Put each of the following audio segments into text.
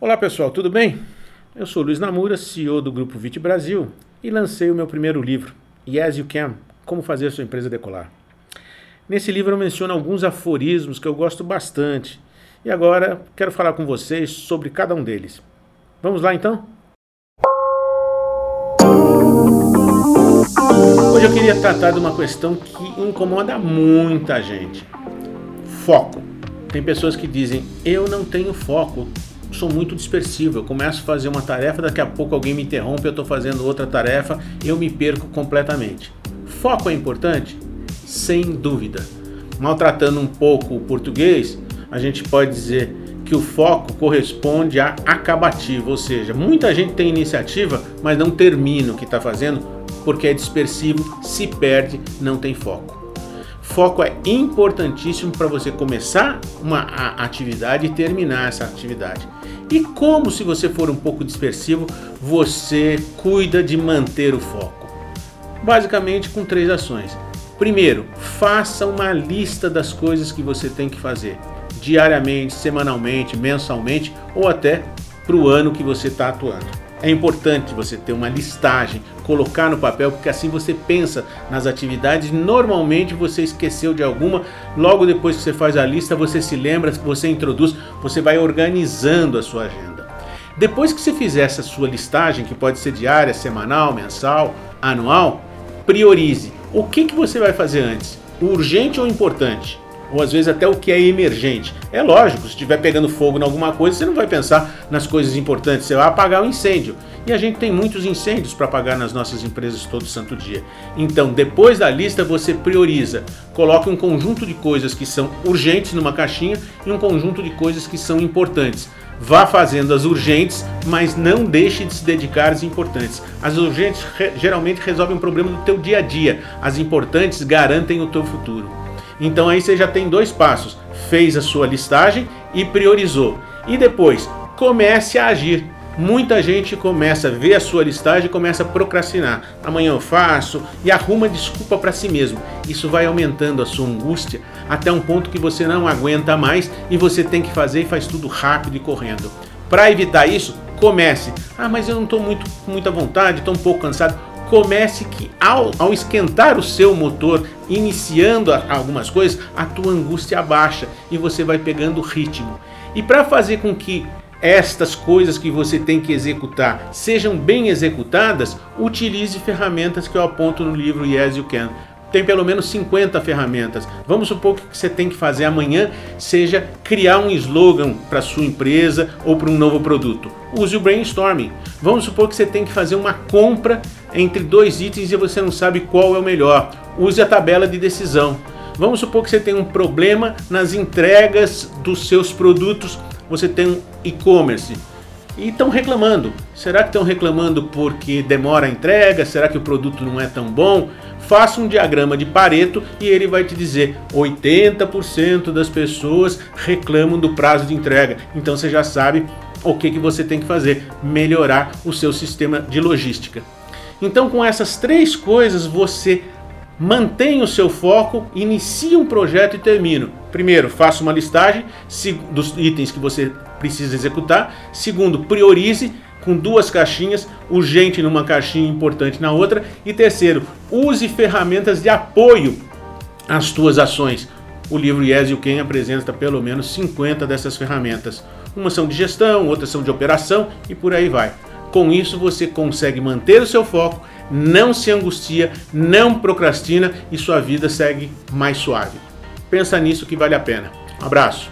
Olá pessoal, tudo bem? Eu sou Luiz Namura, CEO do Grupo Vit Brasil e lancei o meu primeiro livro, Yes You Can, Como Fazer Sua Empresa Decolar. Nesse livro eu menciono alguns aforismos que eu gosto bastante e agora quero falar com vocês sobre cada um deles. Vamos lá então? Hoje eu queria tratar de uma questão que incomoda muita gente: foco. Tem pessoas que dizem: Eu não tenho foco, sou muito dispersivo. Eu começo a fazer uma tarefa, daqui a pouco alguém me interrompe, eu estou fazendo outra tarefa, eu me perco completamente. Foco é importante? Sem dúvida. Maltratando um pouco o português, a gente pode dizer que o foco corresponde a acabativo, ou seja, muita gente tem iniciativa, mas não termina o que está fazendo porque é dispersivo, se perde, não tem foco. Foco é importantíssimo para você começar uma atividade e terminar essa atividade. E como, se você for um pouco dispersivo, você cuida de manter o foco? Basicamente com três ações. Primeiro, faça uma lista das coisas que você tem que fazer diariamente, semanalmente, mensalmente ou até para o ano que você está atuando. É importante você ter uma listagem, colocar no papel, porque assim você pensa nas atividades. Normalmente você esqueceu de alguma, logo depois que você faz a lista, você se lembra, você introduz, você vai organizando a sua agenda. Depois que você fizer essa sua listagem, que pode ser diária, semanal, mensal, anual, priorize. O que, que você vai fazer antes? Urgente ou importante? Ou às vezes até o que é emergente. É lógico, se estiver pegando fogo em alguma coisa, você não vai pensar nas coisas importantes, você vai apagar o incêndio. E a gente tem muitos incêndios para apagar nas nossas empresas todo santo dia. Então, depois da lista, você prioriza. Coloque um conjunto de coisas que são urgentes numa caixinha e um conjunto de coisas que são importantes. Vá fazendo as urgentes, mas não deixe de se dedicar às importantes. As urgentes re geralmente resolvem um problema do teu dia a dia. As importantes garantem o teu futuro. Então aí você já tem dois passos: fez a sua listagem e priorizou. E depois comece a agir. Muita gente começa a ver a sua listagem e começa a procrastinar. Amanhã eu faço e arruma desculpa para si mesmo. Isso vai aumentando a sua angústia até um ponto que você não aguenta mais e você tem que fazer e faz tudo rápido e correndo. Para evitar isso, comece. Ah, mas eu não estou muito com muita vontade, estou um pouco cansado comece que ao, ao esquentar o seu motor, iniciando algumas coisas, a tua angústia baixa e você vai pegando ritmo. E para fazer com que estas coisas que você tem que executar sejam bem executadas, utilize ferramentas que eu aponto no livro Yes You Can tem pelo menos 50 ferramentas. Vamos supor que o que você tem que fazer amanhã seja criar um slogan para sua empresa ou para um novo produto. Use o brainstorming. Vamos supor que você tem que fazer uma compra entre dois itens e você não sabe qual é o melhor. Use a tabela de decisão. Vamos supor que você tem um problema nas entregas dos seus produtos. Você tem um e-commerce e estão reclamando. Será que estão reclamando porque demora a entrega? Será que o produto não é tão bom? faça um diagrama de Pareto e ele vai te dizer 80% das pessoas reclamam do prazo de entrega. Então você já sabe o que, que você tem que fazer, melhorar o seu sistema de logística. Então com essas três coisas você mantém o seu foco, inicia um projeto e termina. Primeiro, faça uma listagem dos itens que você precisa executar. Segundo, priorize com duas caixinhas, urgente numa caixinha, importante na outra. E terceiro, use ferramentas de apoio às tuas ações. O livro Yes You Can apresenta pelo menos 50 dessas ferramentas. Uma são de gestão, outras são de operação e por aí vai. Com isso você consegue manter o seu foco, não se angustia, não procrastina e sua vida segue mais suave. Pensa nisso que vale a pena. Um abraço.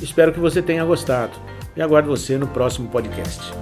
Espero que você tenha gostado e aguardo você no próximo podcast.